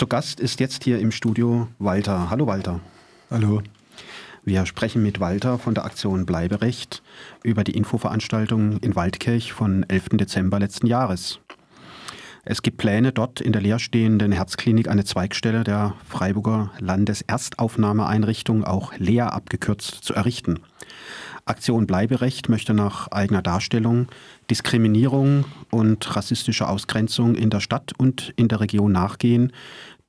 Zu Gast ist jetzt hier im Studio Walter. Hallo Walter. Hallo. Wir sprechen mit Walter von der Aktion Bleiberecht über die Infoveranstaltung in Waldkirch von 11. Dezember letzten Jahres. Es gibt Pläne, dort in der leerstehenden Herzklinik eine Zweigstelle der Freiburger Landeserstaufnahmeeinrichtung, auch LEA abgekürzt, zu errichten. Aktion Bleiberecht möchte nach eigener Darstellung Diskriminierung und rassistische Ausgrenzung in der Stadt und in der Region nachgehen,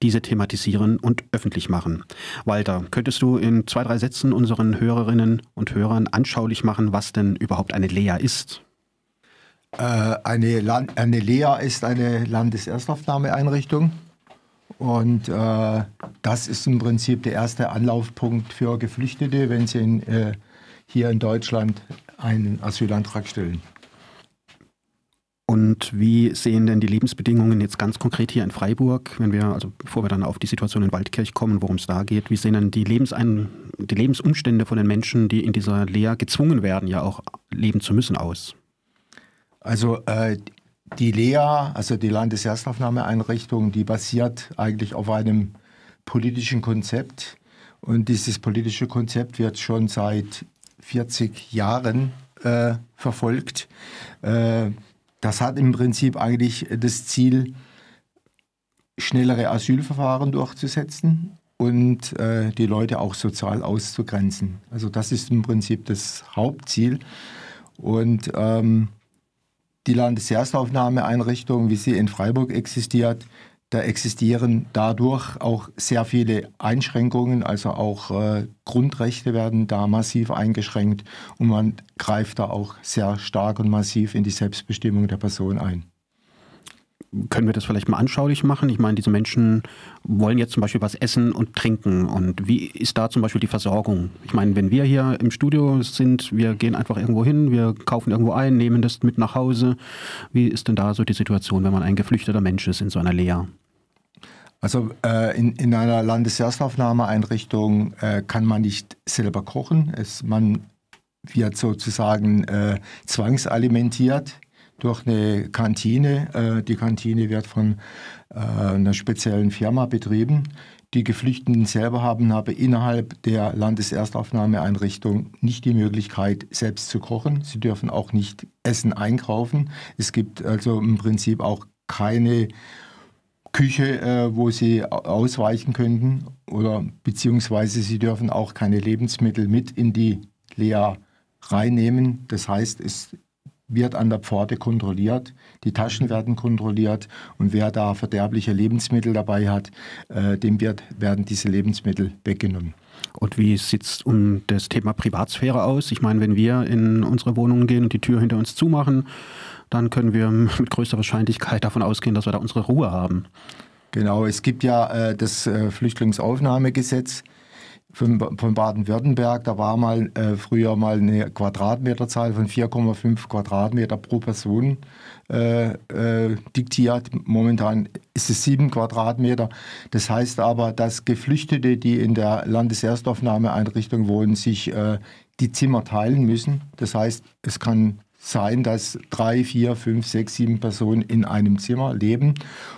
diese thematisieren und öffentlich machen. Walter, könntest du in zwei, drei Sätzen unseren Hörerinnen und Hörern anschaulich machen, was denn überhaupt eine LEA ist? Äh, eine, Land eine LEA ist eine Landeserstaufnahmeeinrichtung. Und äh, das ist im Prinzip der erste Anlaufpunkt für Geflüchtete, wenn sie in, äh, hier in Deutschland einen Asylantrag stellen. Und wie sehen denn die Lebensbedingungen jetzt ganz konkret hier in Freiburg, wenn wir, also bevor wir dann auf die Situation in Waldkirch kommen, worum es da geht, wie sehen denn die, Lebensein die Lebensumstände von den Menschen, die in dieser Lehr gezwungen werden, ja auch leben zu müssen, aus? Also äh, die LEA, also die Landeserstaufnahmeeinrichtung, die basiert eigentlich auf einem politischen Konzept. Und dieses politische Konzept wird schon seit 40 Jahren äh, verfolgt. Äh, das hat im Prinzip eigentlich das Ziel, schnellere Asylverfahren durchzusetzen und äh, die Leute auch sozial auszugrenzen. Also das ist im Prinzip das Hauptziel. Und ähm, die Landeserstaufnahmeeinrichtung, wie sie in Freiburg existiert, da existieren dadurch auch sehr viele Einschränkungen, also auch äh, Grundrechte werden da massiv eingeschränkt und man greift da auch sehr stark und massiv in die Selbstbestimmung der Person ein. Können wir das vielleicht mal anschaulich machen? Ich meine, diese Menschen wollen jetzt zum Beispiel was essen und trinken. Und wie ist da zum Beispiel die Versorgung? Ich meine, wenn wir hier im Studio sind, wir gehen einfach irgendwo hin, wir kaufen irgendwo ein, nehmen das mit nach Hause. Wie ist denn da so die Situation, wenn man ein geflüchteter Mensch ist in so einer Lehre? Also äh, in, in einer Landeserstaufnahmeeinrichtung äh, kann man nicht selber kochen. Es, man wird sozusagen äh, zwangsalimentiert durch eine Kantine. Äh, die Kantine wird von äh, einer speziellen Firma betrieben. Die Geflüchteten selber haben aber innerhalb der Landeserstaufnahmeeinrichtung nicht die Möglichkeit, selbst zu kochen. Sie dürfen auch nicht Essen einkaufen. Es gibt also im Prinzip auch keine Küche, äh, wo sie ausweichen könnten oder beziehungsweise sie dürfen auch keine Lebensmittel mit in die Lea reinnehmen. Das heißt, es wird an der Pforte kontrolliert, die Taschen werden kontrolliert und wer da verderbliche Lebensmittel dabei hat, äh, dem wird, werden diese Lebensmittel weggenommen. Und wie sieht es um das Thema Privatsphäre aus? Ich meine, wenn wir in unsere Wohnungen gehen und die Tür hinter uns zumachen, dann können wir mit größter Wahrscheinlichkeit davon ausgehen, dass wir da unsere Ruhe haben. Genau, es gibt ja äh, das äh, Flüchtlingsaufnahmegesetz von, von Baden-Württemberg. Da war mal äh, früher mal eine Quadratmeterzahl von 4,5 Quadratmeter pro Person äh, äh, diktiert. Momentan ist es 7 Quadratmeter. Das heißt aber, dass Geflüchtete, die in der Landeserstaufnahmeeinrichtung wohnen, sich äh, die Zimmer teilen müssen. Das heißt, es kann sein, dass drei, vier, fünf, sechs, sieben Personen in einem Zimmer leben.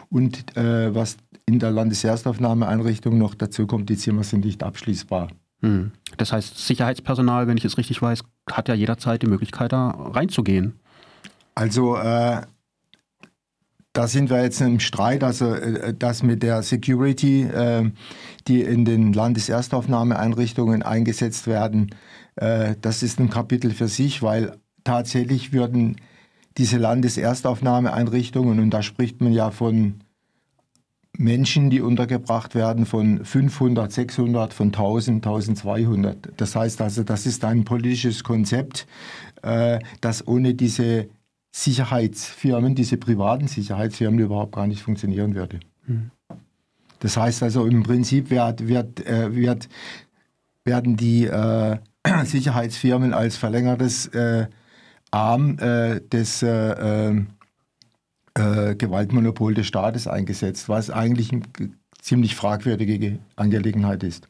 Und äh, was in der Landeserstaufnahmeeinrichtung noch dazu kommt, die Zimmer sind nicht abschließbar. Hm. Das heißt, Sicherheitspersonal, wenn ich es richtig weiß, hat ja jederzeit die Möglichkeit, da reinzugehen. Also äh, da sind wir jetzt im Streit, also äh, das mit der Security, äh, die in den Landeserstaufnahmeeinrichtungen eingesetzt werden, äh, das ist ein Kapitel für sich, weil tatsächlich würden diese Landeserstaufnahmeeinrichtungen, und da spricht man ja von Menschen, die untergebracht werden, von 500, 600, von 1000, 1200. Das heißt also, das ist ein politisches Konzept, äh, das ohne diese Sicherheitsfirmen, diese privaten Sicherheitsfirmen überhaupt gar nicht funktionieren würde. Hm. Das heißt also, im Prinzip wird, wird, äh, wird, werden die äh, Sicherheitsfirmen als verlängertes äh, Arm äh, des äh, Gewaltmonopol des Staates eingesetzt, was eigentlich eine ziemlich fragwürdige Angelegenheit ist.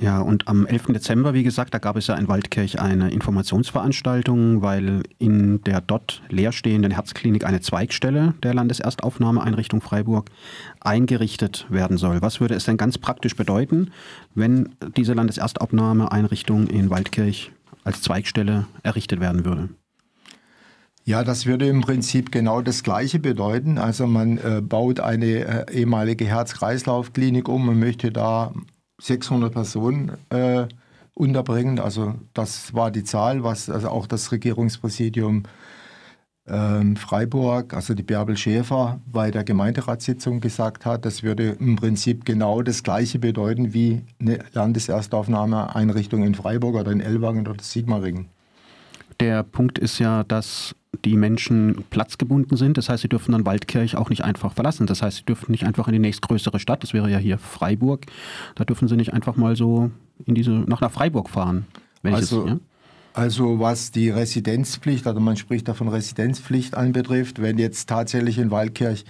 Ja, und am 11. Dezember, wie gesagt, da gab es ja in Waldkirch eine Informationsveranstaltung, weil in der dort leerstehenden Herzklinik eine Zweigstelle der Landeserstaufnahmeeinrichtung Freiburg eingerichtet werden soll. Was würde es denn ganz praktisch bedeuten, wenn diese Landeserstaufnahmeeinrichtung in Waldkirch als Zweigstelle errichtet werden würde? Ja, das würde im Prinzip genau das Gleiche bedeuten. Also man äh, baut eine äh, ehemalige Herz-Kreislauf-Klinik um und möchte da 600 Personen äh, unterbringen. Also das war die Zahl, was also auch das Regierungspräsidium ähm, Freiburg, also die Bärbel Schäfer, bei der Gemeinderatssitzung gesagt hat. Das würde im Prinzip genau das Gleiche bedeuten wie eine Landeserstaufnahmeeinrichtung in Freiburg oder in Ellwangen oder Sigmaringen. Der Punkt ist ja, dass die Menschen platzgebunden sind. Das heißt, sie dürfen dann Waldkirch auch nicht einfach verlassen. Das heißt, sie dürfen nicht einfach in die nächstgrößere Stadt, das wäre ja hier Freiburg, da dürfen sie nicht einfach mal so in diese, nach, nach Freiburg fahren. also, es, ja? also was die Residenzpflicht, also man spricht da von Residenzpflicht anbetrifft, wenn jetzt tatsächlich in Waldkirch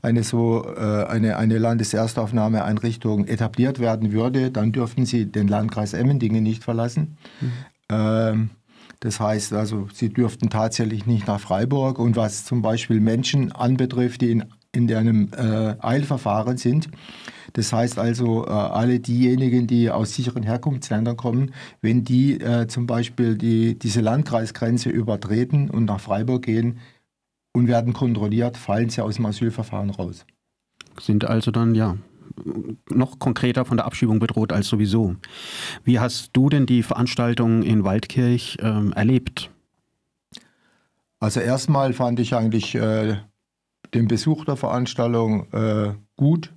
eine so äh, eine, eine Landeserstaufnahmeeinrichtung etabliert werden würde, dann dürften sie den Landkreis Emmendingen nicht verlassen. Mhm. Ähm, das heißt also, sie dürften tatsächlich nicht nach Freiburg. Und was zum Beispiel Menschen anbetrifft, die in, in einem äh, Eilverfahren sind, das heißt also, äh, alle diejenigen, die aus sicheren Herkunftsländern kommen, wenn die äh, zum Beispiel die, diese Landkreisgrenze übertreten und nach Freiburg gehen und werden kontrolliert, fallen sie aus dem Asylverfahren raus. Sind also dann, ja, noch konkreter von der Abschiebung bedroht als sowieso. Wie hast du denn die Veranstaltung in Waldkirch ähm, erlebt? Also erstmal fand ich eigentlich äh, den Besuch der Veranstaltung äh, gut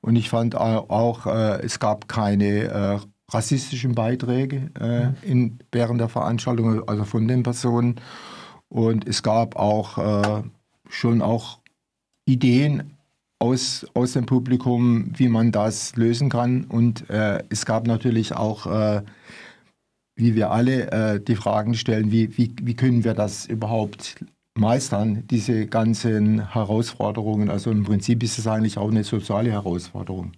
und ich fand auch, äh, es gab keine äh, rassistischen Beiträge äh, in, während der Veranstaltung, also von den Personen. Und es gab auch äh, schon auch Ideen aus, aus dem Publikum, wie man das lösen kann. Und äh, es gab natürlich auch, äh, wie wir alle, äh, die Fragen stellen, wie, wie, wie können wir das überhaupt meistern, diese ganzen Herausforderungen. Also im Prinzip ist es eigentlich auch eine soziale Herausforderung.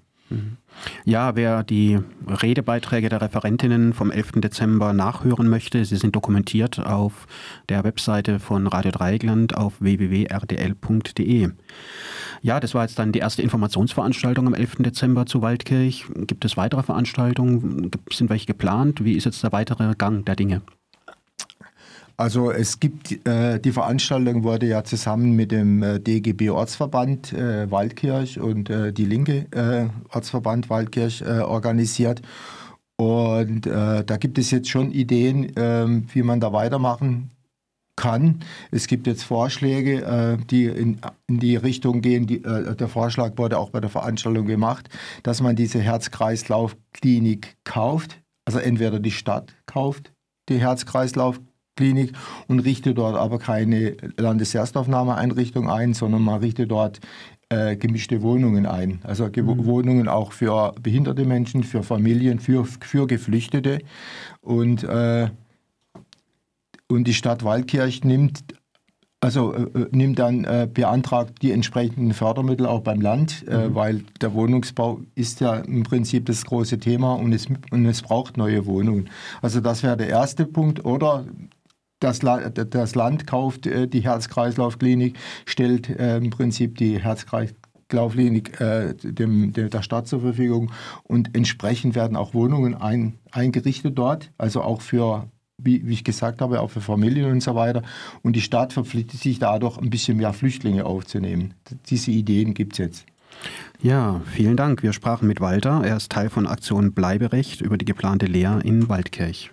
Ja, wer die Redebeiträge der Referentinnen vom 11. Dezember nachhören möchte, sie sind dokumentiert auf der Webseite von Radio Dreieckland auf www.rdl.de. Ja, das war jetzt dann die erste Informationsveranstaltung am 11. Dezember zu Waldkirch. Gibt es weitere Veranstaltungen? Sind welche geplant? Wie ist jetzt der weitere Gang der Dinge? Also es gibt, äh, die Veranstaltung wurde ja zusammen mit dem äh, DGB Ortsverband äh, Waldkirch und äh, die linke äh, Ortsverband Waldkirch äh, organisiert. Und da gibt es jetzt schon Ideen, ähm, wie man da weitermachen kann. Es gibt jetzt Vorschläge, die in, die Richtung gehen. Der Vorschlag wurde auch bei der Veranstaltung gemacht, dass man diese Herz-Kreislauf-Klinik kauft. Also entweder die Stadt kauft die Herz-Kreislauf-Klinik Klinik und richtet dort aber keine Landeserstaufnahmeeinrichtung ein, sondern man richtet dort äh, gemischte Wohnungen ein. Also mhm. Wohnungen auch für behinderte Menschen, für Familien, für, für Geflüchtete. Und, äh, und die Stadt Waldkirch nimmt also äh, äh nimmt dann, äh, beantragt die entsprechenden Fördermittel auch beim Land, äh, mhm. weil der Wohnungsbau ist ja im Prinzip das große Thema und es, und es braucht neue Wohnungen. Also das wäre der erste Punkt. Oder das, das Land kauft äh, die Herz-Kreislauf-Klinik, stellt äh, im Prinzip die Herz-Kreislauf-Klinik äh, der Stadt zur Verfügung und entsprechend werden auch Wohnungen ein, eingerichtet dort, also auch für wie, wie, ich gesagt habe, auch für Familien und so weiter. Und die Stadt verpflichtet sich dadurch, ein bisschen mehr Flüchtlinge aufzunehmen. Diese Ideen gibt es jetzt. Ja, vielen Dank. Wir sprachen mit Walter. Er ist Teil von Aktion Bleiberecht über die geplante Lehr in Waldkirch.